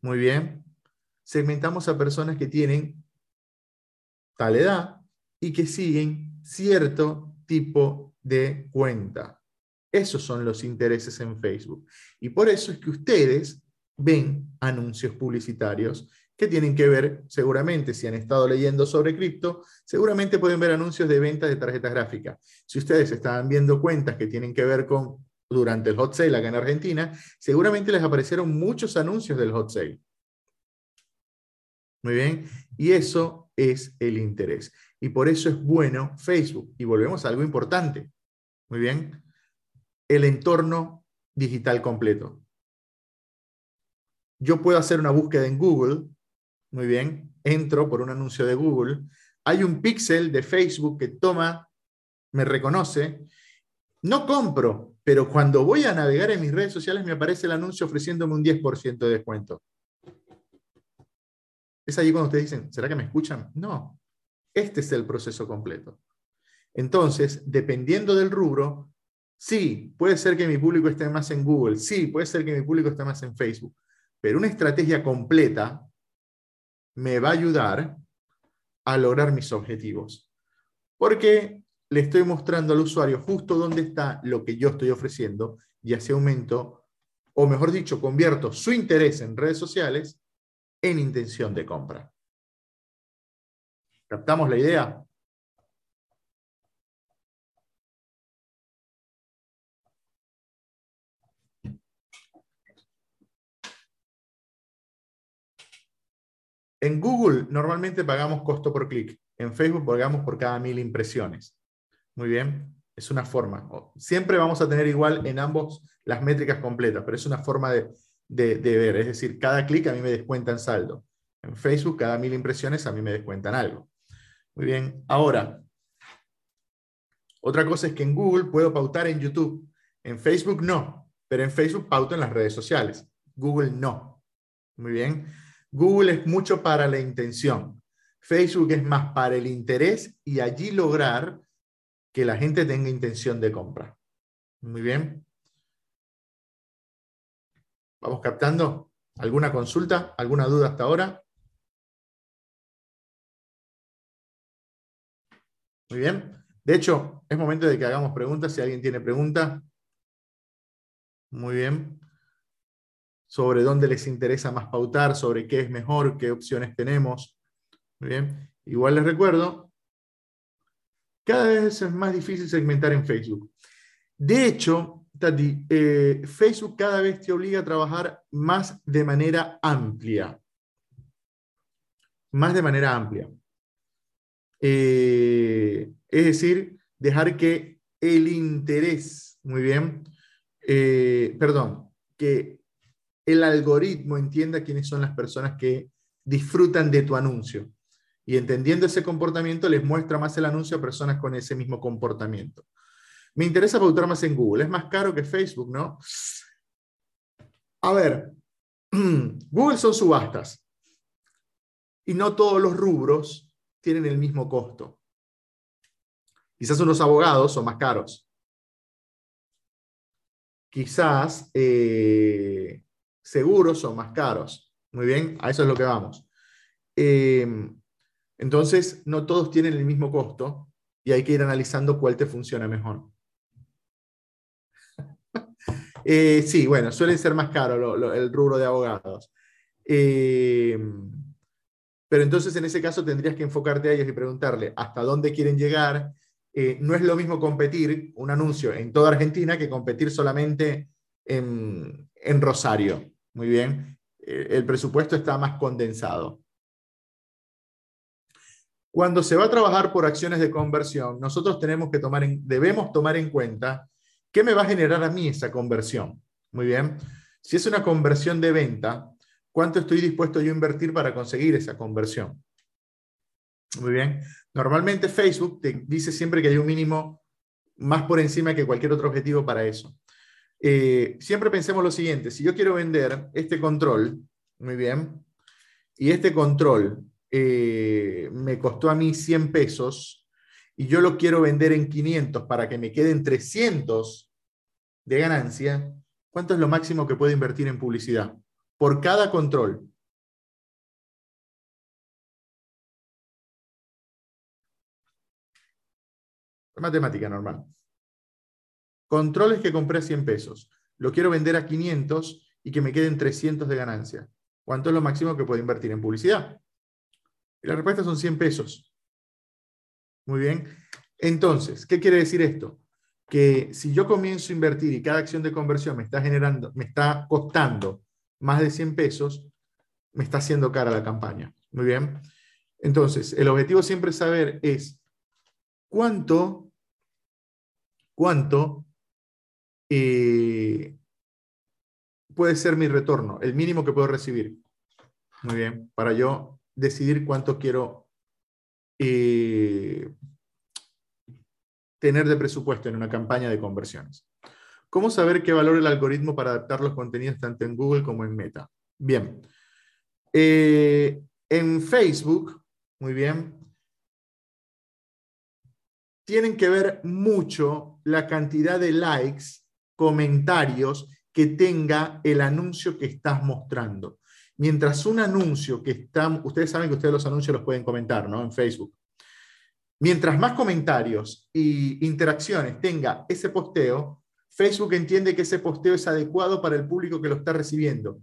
muy bien, segmentamos a personas que tienen tal edad y que siguen cierto tipo de cuenta. Esos son los intereses en Facebook. Y por eso es que ustedes ven anuncios publicitarios que tienen que ver, seguramente, si han estado leyendo sobre cripto, seguramente pueden ver anuncios de ventas de tarjetas gráficas. Si ustedes estaban viendo cuentas que tienen que ver con durante el hot sale acá en Argentina, seguramente les aparecieron muchos anuncios del hot sale. Muy bien. Y eso es el interés. Y por eso es bueno Facebook. Y volvemos a algo importante. Muy bien. El entorno digital completo. Yo puedo hacer una búsqueda en Google. Muy bien. Entro por un anuncio de Google. Hay un píxel de Facebook que toma, me reconoce. No compro, pero cuando voy a navegar en mis redes sociales me aparece el anuncio ofreciéndome un 10% de descuento. Es ahí cuando ustedes dicen, ¿será que me escuchan? No, este es el proceso completo. Entonces, dependiendo del rubro, sí, puede ser que mi público esté más en Google, sí, puede ser que mi público esté más en Facebook, pero una estrategia completa me va a ayudar a lograr mis objetivos. Porque le estoy mostrando al usuario justo dónde está lo que yo estoy ofreciendo y así aumento, o mejor dicho, convierto su interés en redes sociales en intención de compra. ¿Captamos la idea? En Google normalmente pagamos costo por clic. En Facebook pagamos por cada mil impresiones. Muy bien, es una forma. Siempre vamos a tener igual en ambos las métricas completas, pero es una forma de, de, ver. Es decir, cada clic a mí me descuentan saldo. En Facebook, cada mil impresiones a mí me descuentan algo. Muy bien. Ahora, otra cosa es que en Google puedo pautar en YouTube. En Facebook no, pero en Facebook pauto en las redes sociales. Google no. Muy bien. Google es mucho para la intención. Facebook es más para el interés y allí lograr que la gente tenga intención de compra. Muy bien. ¿Vamos captando? ¿Alguna consulta? ¿Alguna duda hasta ahora? Muy bien. De hecho, es momento de que hagamos preguntas. Si alguien tiene pregunta. Muy bien. Sobre dónde les interesa más pautar, sobre qué es mejor, qué opciones tenemos. Muy bien. Igual les recuerdo, cada vez es más difícil segmentar en Facebook. De hecho, Tati, eh, Facebook cada vez te obliga a trabajar más de manera amplia. Más de manera amplia. Eh, es decir, dejar que el interés, muy bien, eh, perdón, que el algoritmo entienda quiénes son las personas que disfrutan de tu anuncio. Y entendiendo ese comportamiento, les muestra más el anuncio a personas con ese mismo comportamiento. Me interesa pautar más en Google. Es más caro que Facebook, ¿no? A ver, [clears throat] Google son subastas. Y no todos los rubros tienen el mismo costo. Quizás unos abogados son más caros. Quizás eh, seguros son más caros. Muy bien, a eso es lo que vamos. Em, entonces, no todos tienen el mismo costo y hay que ir analizando cuál te funciona mejor. [laughs] Eh, sí, bueno, suele ser más caro el rubro de abogados. Eh, pero entonces en ese caso tendrías que enfocarte a ellos y preguntarle hasta dónde quieren llegar. Eh, no es lo mismo competir un anuncio en toda Argentina que competir solamente en, Rosario. Muy bien. el presupuesto está más condensado. Cuando se va a trabajar por acciones de conversión, nosotros tenemos que tomar debemos tomar en cuenta qué me va a generar a mí esa conversión. Muy bien. Si es una conversión de venta, ¿cuánto estoy dispuesto yo a invertir para conseguir esa conversión? Muy bien. Normalmente Facebook te dice siempre que hay un mínimo más por encima que cualquier otro objetivo para eso. Eh, siempre pensemos lo siguiente, si yo quiero vender este control, muy bien, y este control eh, me costó a mí 100 pesos y yo lo quiero vender en 500 para que me queden 300 de ganancia, ¿cuánto es lo máximo que puedo invertir en publicidad? Por cada control. Matemática normal. Controles que compré a 100 pesos. Lo quiero vender a 500 y que me queden 300 de ganancia. ¿Cuánto es lo máximo que puedo invertir en publicidad? Y la respuesta son 100 pesos. Muy bien. Entonces, ¿qué quiere decir esto? Que si yo comienzo a invertir y cada acción de conversión me está generando, me está costando más de 100 pesos, me está haciendo cara la campaña. Muy bien. Entonces, el objetivo siempre saber es cuánto, cuánto eh, puede ser mi retorno, el mínimo que puedo recibir. Muy bien, para yo decidir cuánto quiero eh, tener de presupuesto en una campaña de conversiones. ¿Cómo saber qué valor el algoritmo para adaptar los contenidos tanto en Google como en Meta? Bien. Eh, en Facebook, muy bien, tienen que ver mucho la cantidad de likes, comentarios que tenga el anuncio que estás mostrando. Mientras un anuncio que está, ustedes saben que ustedes los anuncios los pueden comentar, ¿no? En Facebook. Mientras más comentarios e interacciones tenga ese posteo, Facebook entiende que ese posteo es adecuado para el público que lo está recibiendo.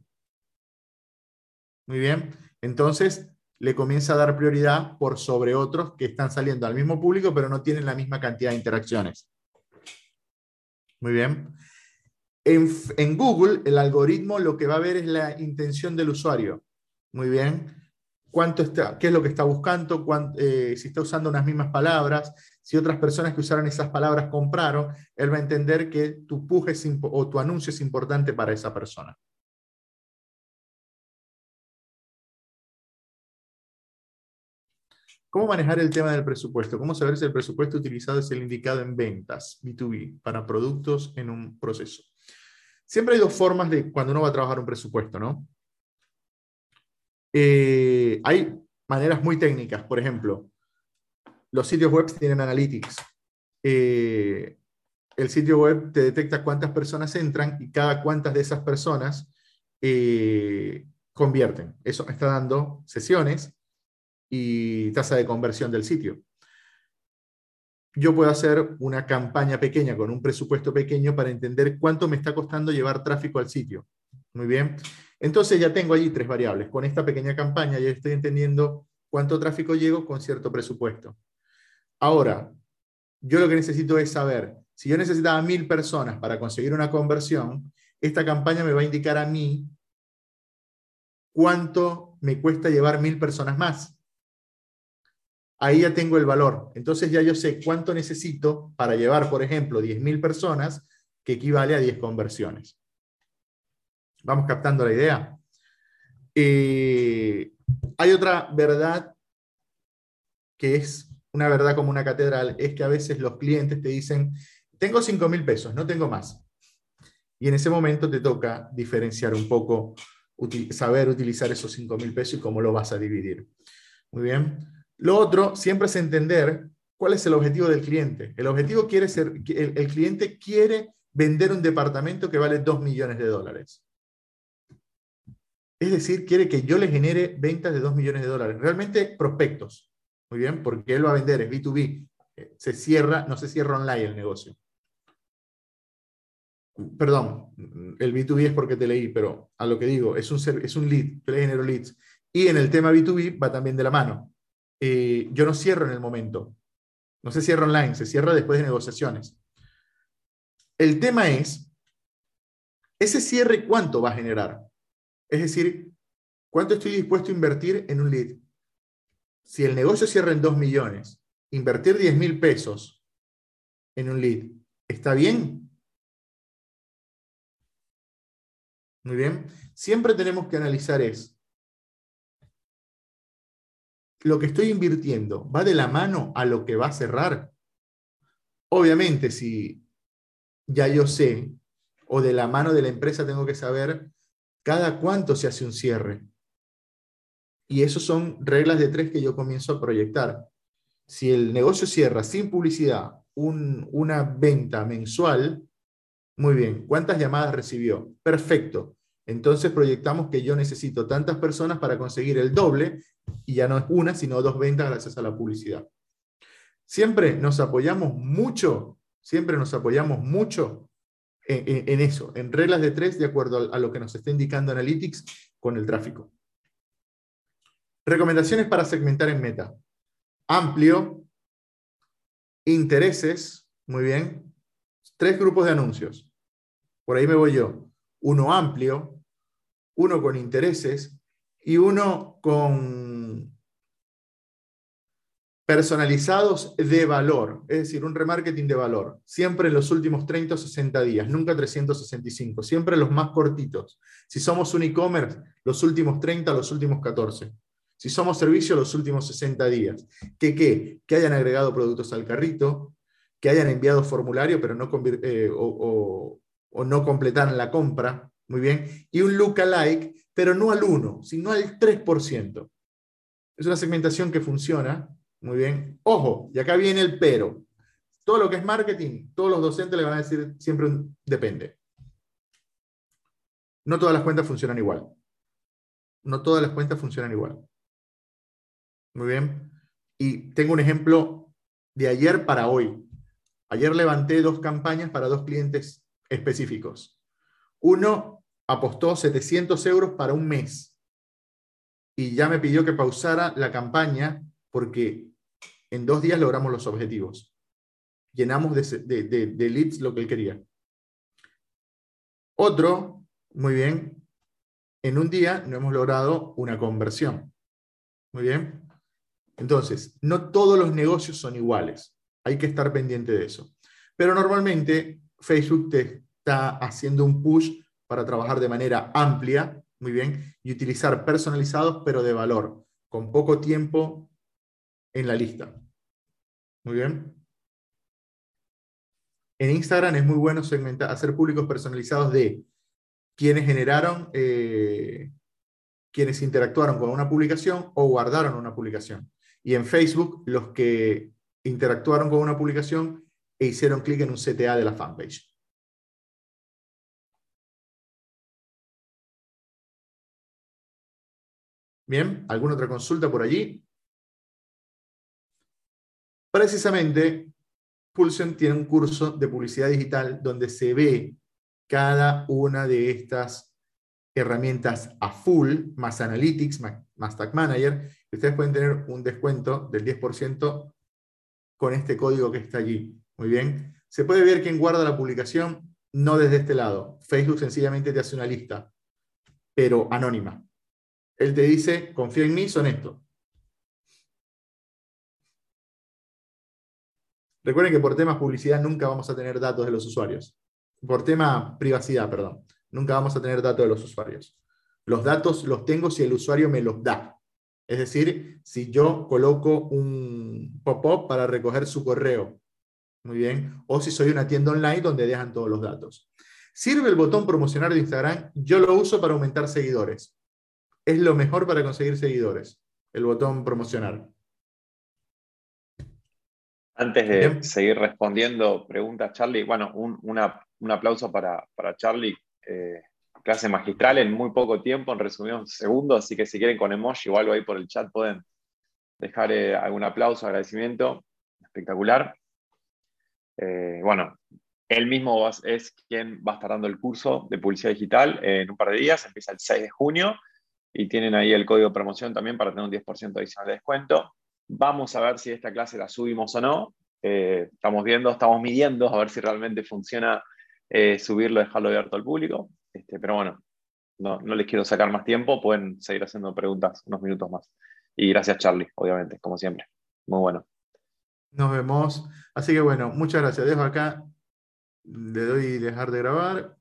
Muy bien. Entonces, le comienza a dar prioridad por sobre otros que están saliendo al mismo público, pero no tienen la misma cantidad de interacciones. Muy bien. En, Google, el algoritmo lo que va a ver es la intención del usuario. Muy bien. ¿Cuánto está, ¿Qué es lo que está buscando? Eh, si está usando unas mismas palabras. Si otras personas que usaron esas palabras compraron, él va a entender que tu puje o tu anuncio es importante para esa persona. ¿Cómo manejar el tema del presupuesto? ¿Cómo saber si el presupuesto utilizado es el indicado en ventas, B2B, para productos en un proceso? Siempre hay dos formas de cuando uno va a trabajar un presupuesto, ¿no? Eh, hay maneras muy técnicas, por ejemplo, los sitios web tienen analytics. Eh, el sitio web te detecta cuántas personas entran y cada cuántas de esas personas eh, convierten. Eso está dando sesiones y tasa de conversión del sitio yo puedo hacer una campaña pequeña con un presupuesto pequeño para entender cuánto me está costando llevar tráfico al sitio. Muy bien. Entonces ya tengo allí tres variables. Con esta pequeña campaña ya estoy entendiendo cuánto tráfico llego con cierto presupuesto. Ahora, yo lo que necesito es saber, si yo necesitaba mil personas para conseguir una conversión, esta campaña me va a indicar a mí cuánto me cuesta llevar mil personas más ahí ya tengo el valor. Entonces ya yo sé cuánto necesito para llevar, por ejemplo, 10.000 personas, que equivale a 10 conversiones. ¿Vamos captando la idea? Eh, hay otra verdad que es una verdad como una catedral, es que a veces los clientes te dicen, tengo 5.000 pesos, no tengo más. Y en ese momento te toca diferenciar un poco, saber utilizar esos 5.000 pesos y cómo lo vas a dividir. Muy bien. Lo otro siempre es entender cuál es el objetivo del cliente. El objetivo quiere ser, el, cliente quiere vender un departamento que vale 2 millones de dólares. Es decir, quiere que yo le genere ventas de 2 millones de dólares. Realmente prospectos. Muy bien, porque él va a vender, es B2B. Se cierra, no se cierra online el negocio. Perdón, el B2B es porque te leí, pero a lo que digo, es un, es un lead, yo le genero leads. Y en el tema B2B va también de la mano. Eh, yo no cierro en el momento. No se cierra online, se cierra después de negociaciones. El tema es, ese cierre, ¿cuánto va a generar? Es decir, ¿Cuánto estoy dispuesto a invertir en un lead? Si el negocio cierra en 2 millones, invertir 10 mil pesos en un lead, ¿está bien? Muy bien. Siempre tenemos que analizar es, lo que estoy invirtiendo va de la mano a lo que va a cerrar. Obviamente, si ya yo sé, o de la mano de la empresa tengo que saber cada cuánto se hace un cierre. Y eso son reglas de tres que yo comienzo a proyectar. Si el negocio cierra sin publicidad una venta mensual, muy bien, ¿cuántas llamadas recibió? Perfecto. Entonces proyectamos que yo necesito tantas personas para conseguir el doble y ya no es una, sino dos ventas gracias a la publicidad. Siempre nos apoyamos mucho, siempre nos apoyamos mucho en, eso, en reglas de tres de acuerdo a, lo que nos está indicando Analytics con el tráfico. Recomendaciones para segmentar en meta. Amplio, intereses, muy bien, tres grupos de anuncios. Por ahí me voy yo. Uno amplio, uno con intereses y uno con personalizados de valor, es decir, un remarketing de valor, siempre en los últimos 30 o 60 días, nunca 365, siempre los más cortitos. Si somos un e-commerce, los últimos 30, los últimos 14. Si somos servicio, los últimos 60 días. ¿Qué qué? Que hayan agregado productos al carrito, que hayan enviado formulario, pero no eh, o, no completaran la compra, muy bien, y un lookalike, pero no al 1, sino al 3%. Es una segmentación que funciona, muy bien. Ojo, y acá viene el pero. Todo lo que es marketing, todos los docentes le van a decir siempre un depende. No todas las cuentas funcionan igual. No todas las cuentas funcionan igual. Muy bien. Y tengo un ejemplo de ayer para hoy. Ayer levanté dos campañas para dos clientes específicos. Uno apostó 700 euros para un mes y ya me pidió que pausara la campaña porque en dos días logramos los objetivos. Llenamos de, leads lo que él quería. Otro, muy bien, en un día no hemos logrado una conversión. Muy bien. Entonces, no todos los negocios son iguales. Hay que estar pendiente de eso. Pero normalmente Facebook te está haciendo un push para trabajar de manera amplia, muy bien, y utilizar personalizados, pero de valor, con poco tiempo en la lista. Muy bien. En Instagram es muy bueno segmentar, hacer públicos personalizados de quienes generaron, eh, quienes interactuaron con una publicación o guardaron una publicación. Y en Facebook, los que interactuaron con una publicación e hicieron clic en un CTA de la fanpage. Bien, ¿alguna otra consulta por allí? Precisamente, Pulsion tiene un curso de publicidad digital donde se ve cada una de estas herramientas a full, más Analytics, más, Tag Manager, ustedes pueden tener un descuento del 10% con este código que está allí. Muy bien. Se puede ver quién guarda la publicación, no desde este lado. Facebook sencillamente te hace una lista, pero anónima. Él te dice, confía en mí, son estos. Recuerden que por temas publicidad nunca vamos a tener datos de los usuarios. Por tema privacidad, perdón. Nunca vamos a tener datos de los usuarios. Los datos los tengo si el usuario me los da. Es decir, si yo coloco un pop-up para recoger su correo. Muy bien. O si soy una tienda online donde dejan todos los datos. ¿Sirve el botón promocionar de Instagram? Yo lo uso para aumentar seguidores es lo mejor para conseguir seguidores, el botón promocionar. Antes de seguir respondiendo preguntas, Charlie, bueno, un, aplauso para, Charlie. Eh, clase magistral en muy poco tiempo, en resumidos segundos, así que si quieren con emoji o algo ahí por el chat pueden dejar eh, algún aplauso, agradecimiento. Espectacular. Eh, bueno, él mismo es quien va a estar dando el curso de publicidad digital en un par de días, empieza el 6 de junio y tienen ahí el código de promoción también para tener un 10% adicional de descuento. Vamos a ver si esta clase la subimos o no. Eh, estamos viendo, estamos midiendo a ver si realmente funciona eh, subirlo, dejarlo abierto al público. Este, pero bueno, no, no les quiero sacar más tiempo, pueden seguir haciendo preguntas unos minutos más. Y gracias Charlie, obviamente, como siempre. Muy bueno. Nos vemos. Así que bueno, muchas gracias. Dejo acá, le doy dejar de grabar